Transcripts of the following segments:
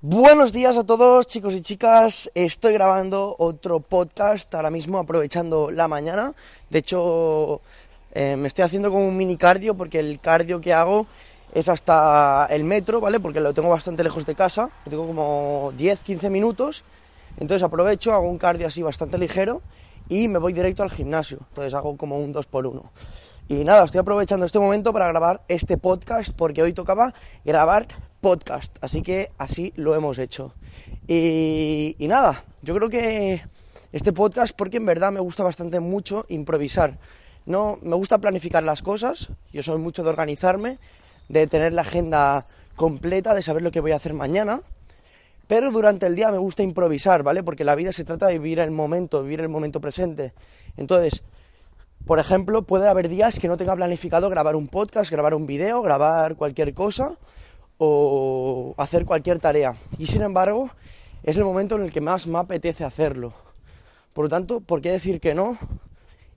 Buenos días a todos chicos y chicas, estoy grabando otro podcast ahora mismo aprovechando la mañana, de hecho eh, me estoy haciendo como un mini cardio porque el cardio que hago es hasta el metro, ¿vale? Porque lo tengo bastante lejos de casa, tengo como 10-15 minutos, entonces aprovecho, hago un cardio así bastante ligero y me voy directo al gimnasio, entonces hago como un 2x1. Y nada, estoy aprovechando este momento para grabar este podcast porque hoy tocaba grabar podcast, así que así lo hemos hecho. Y, nada, yo creo que este podcast porque en verdad me gusta bastante mucho improvisar. No, me gusta planificar las cosas, yo soy mucho de organizarme, de tener la agenda completa, de saber lo que voy a hacer mañana, pero durante el día me gusta improvisar, ¿vale? Porque la vida se trata de vivir el momento, vivir el momento presente. Entonces, por ejemplo, puede haber días que no tenga planificado grabar un podcast, grabar un video, grabar cualquier cosa o hacer cualquier tarea. Y sin embargo, es el momento en el que más me apetece hacerlo. Por lo tanto, ¿por qué decir que no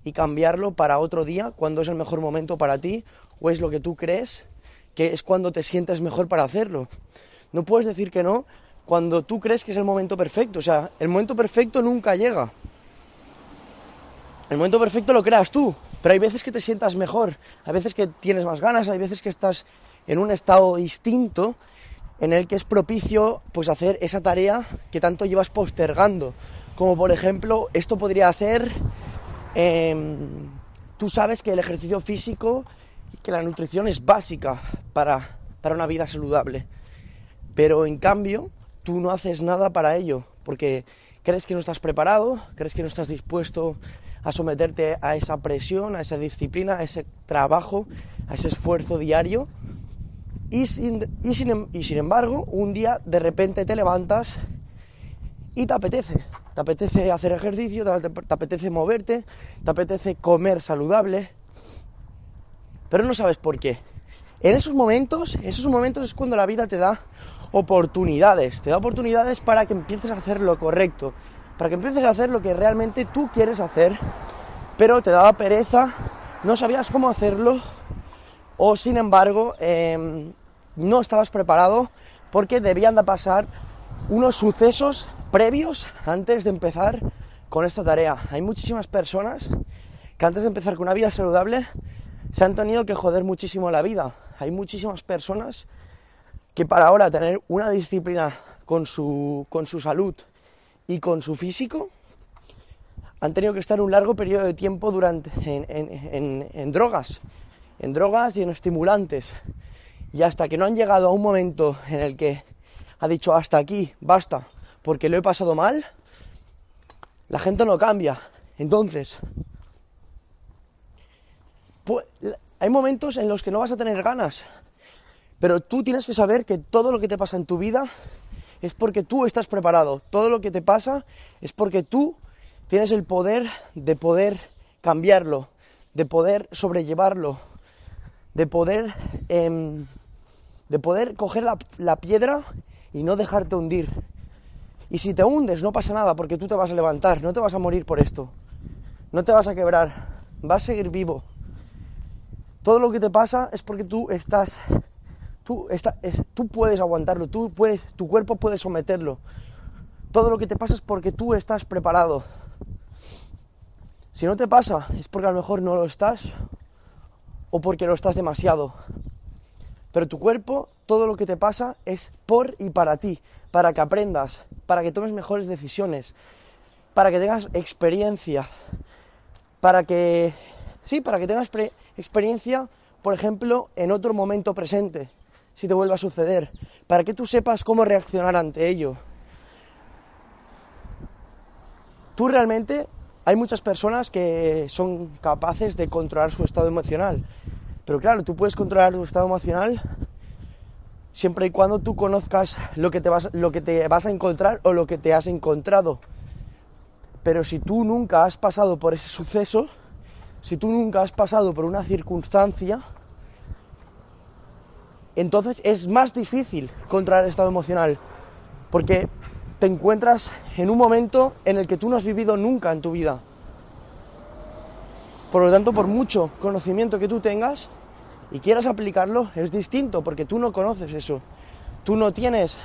y cambiarlo para otro día cuando es el mejor momento para ti o es lo que tú crees que es cuando te sientes mejor para hacerlo? No puedes decir que no cuando tú crees que es el momento perfecto. O sea, el momento perfecto nunca llega. El momento perfecto lo creas tú, pero hay veces que te sientas mejor, hay veces que tienes más ganas, hay veces que estás en un estado distinto en el que es propicio pues hacer esa tarea que tanto llevas postergando. Como por ejemplo, esto podría ser, em, tú sabes que el ejercicio físico y que la nutrición es básica para, para una vida saludable, pero en cambio tú no haces nada para ello, porque crees que no estás preparado, crees que no estás dispuesto a someterte a esa presión, a esa disciplina, a ese trabajo, a ese esfuerzo diario. Y sin, y sin, embargo, un día de repente te levantas y te apetece. Te apetece hacer ejercicio, te, te apetece moverte, te apetece comer saludable, pero no sabes por qué. En esos momentos, esos momentos es cuando la vida te da oportunidades, te da oportunidades para que empieces a hacer lo correcto, para que empieces a hacer lo que realmente tú quieres hacer, pero te daba pereza, no sabías cómo hacerlo, o sin embargo em, no estabas preparado porque debían de pasar unos sucesos previos antes de empezar con esta tarea. Hay muchísimas personas que antes de empezar con una vida saludable se han tenido que joder muchísimo la vida. Hay muchísimas personas que para ahora tener una disciplina con su, con su salud y con su físico han tenido que estar un largo periodo de tiempo durante, en, drogas, en drogas y en estimulantes. Y hasta que no han llegado a un momento en el que ha dicho hasta aquí, basta, porque lo he pasado mal, la gente no cambia. Entonces, hay momentos en los que no vas a tener ganas, pero tú tienes que saber que todo lo que te pasa en tu vida es porque tú estás preparado. Todo lo que te pasa es porque tú tienes el poder de poder cambiarlo, de poder sobrellevarlo, de poder, em, de poder coger la, la piedra y no dejarte hundir. Y si te hundes, no pasa nada, porque tú te vas a levantar, no te vas a morir por esto, no te vas a quebrar, vas a seguir vivo. Todo lo que te pasa es porque tú estás Tú, puedes aguantarlo, tú puedes, tu cuerpo puede someterlo. Todo lo que te pasa es porque tú estás preparado. Si no te pasa, es porque a lo mejor no lo estás o porque lo estás demasiado. Pero tu cuerpo, todo lo que te pasa es por y para ti, para que aprendas, para que tomes mejores decisiones, para que tengas experiencia, para que, sí, para que tengas experiencia, por ejemplo, en otro momento presente si te vuelve a suceder, para que tú sepas cómo reaccionar ante ello. Tú realmente, hay muchas personas que son capaces de controlar su estado emocional, pero claro, tú puedes controlar tu estado emocional siempre y cuando tú conozcas lo que te vas, lo que te vas a encontrar o lo que te has encontrado. Pero si tú nunca has pasado por ese suceso, si tú nunca has pasado por una circunstancia, entonces es más difícil controlar el estado emocional, porque te encuentras en un momento en el que tú no has vivido nunca en tu vida. Por lo tanto, por mucho conocimiento que tú tengas y quieras aplicarlo, es distinto, porque tú no conoces eso. Tú no tienes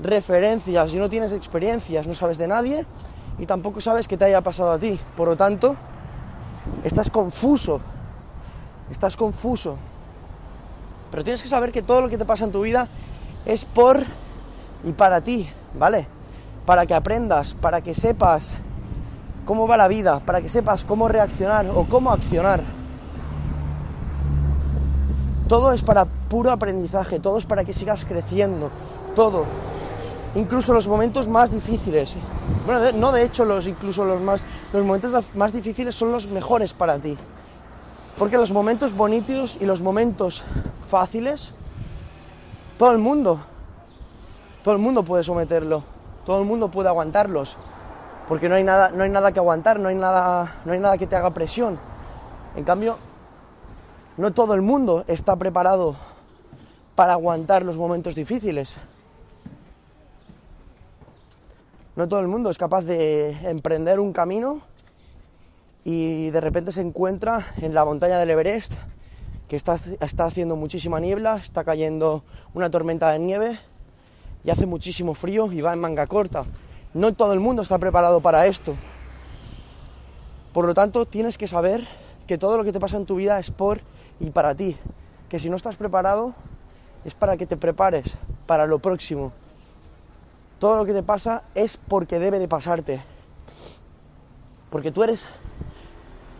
referencias y no tienes experiencias, no sabes de nadie y tampoco sabes qué te haya pasado a ti. Por lo tanto, estás confuso. Estás confuso. Pero tienes que saber que todo lo que te pasa en tu vida es por y para ti, ¿vale? Para que aprendas, para que sepas cómo va la vida, para que sepas cómo reaccionar o cómo accionar. Todo es para puro aprendizaje, todo es para que sigas creciendo, todo. Incluso los momentos más difíciles. Bueno, no de hecho los incluso los más los momentos más difíciles son los mejores para ti. Porque los momentos bonitos y los momentos fáciles todo el mundo todo el mundo puede someterlo, todo el mundo puede aguantarlos porque no hay nada, no hay nada que aguantar, no hay nada, no hay nada que te haga presión. En cambio, no todo el mundo está preparado para aguantar los momentos difíciles. No todo el mundo es capaz de emprender un camino y de repente se encuentra en la montaña del Everest, que está, está haciendo muchísima niebla, está cayendo una tormenta de nieve y hace muchísimo frío y va en manga corta. No todo el mundo está preparado para esto. Por lo tanto, tienes que saber que todo lo que te pasa en tu vida es por y para ti. Que si no estás preparado, es para que te prepares para lo próximo. Todo lo que te pasa es porque debe de pasarte. Porque tú eres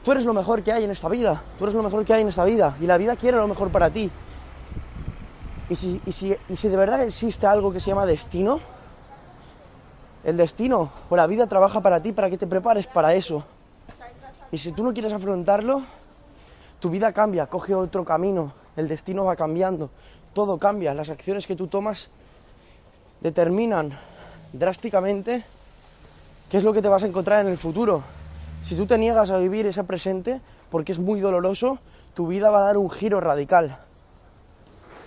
tú eres lo mejor que hay en esta vida. Tú eres lo mejor que hay en esta vida y la vida quiere lo mejor para ti. Y si, y si, y si de verdad existe algo que se llama destino, el destino o la vida trabaja para ti para que te prepares para eso. Y si tú no quieres afrontarlo, tu vida cambia, coge otro camino, el destino va cambiando, todo cambia, las acciones que tú tomas determinan drásticamente qué es lo que te vas a encontrar en el futuro. Si tú te niegas a vivir ese presente porque es muy doloroso, tu vida va a dar un giro radical.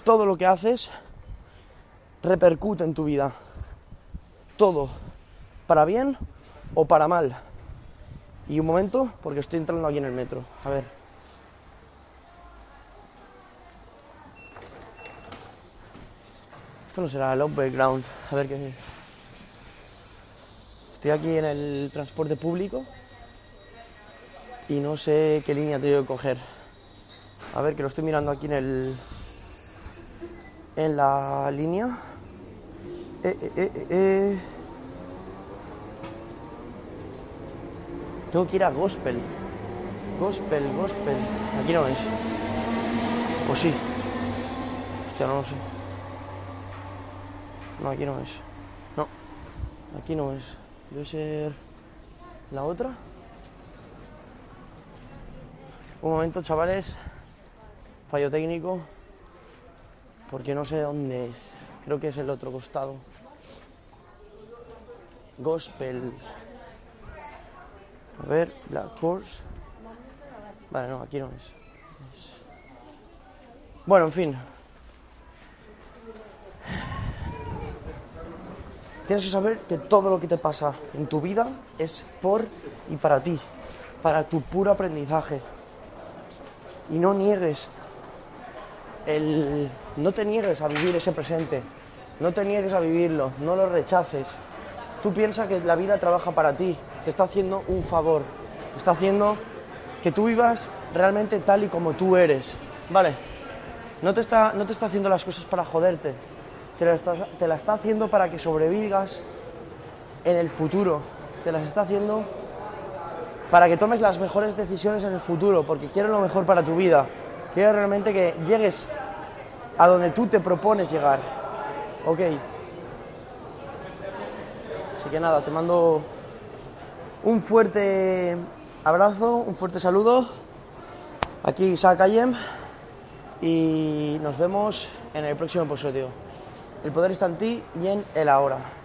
Todo lo que haces repercute en tu vida. Todo para bien o para mal. Y un momento, porque estoy entrando aquí en el metro. A ver. Esto no será el overground. A ver qué es. Estoy aquí en el transporte público y no sé qué línea tengo que coger. A ver, que lo estoy mirando aquí en el. en la línea. Eh, eh, eh, eh. eh. Tengo que ir a Gospel. Gospel, Gospel. Aquí no es. Pues sí. Hostia, no lo sé. No, aquí no es. No. Aquí no es. Debe ser la otra. Un momento, chavales. Fallo técnico. Porque no sé dónde es. Creo que es el otro costado. Gospel. A ver, Black Horse. Vale, no, aquí no es. Bueno, en fin. Tienes que saber que todo lo que te pasa en tu vida es por y para ti, para tu puro aprendizaje. Y no niegues el. No te niegues a vivir ese presente. No te niegues a vivirlo, no lo rechaces. Tú piensas que la vida trabaja para ti, te está haciendo un favor, está haciendo que tú vivas realmente tal y como tú eres, ¿vale? No te está, no te está haciendo las cosas para joderte, te la, está, te está haciendo para que sobrevivas en el futuro, te las está haciendo para que tomes las mejores decisiones en el futuro, porque quiere lo mejor para tu vida, quiere realmente que llegues a donde tú te propones llegar, ¿ok? Así que nada, te mando un fuerte abrazo, un fuerte saludo. Aquí Isaac Ayem y nos vemos en el próximo episodio. El poder está en ti y en el ahora.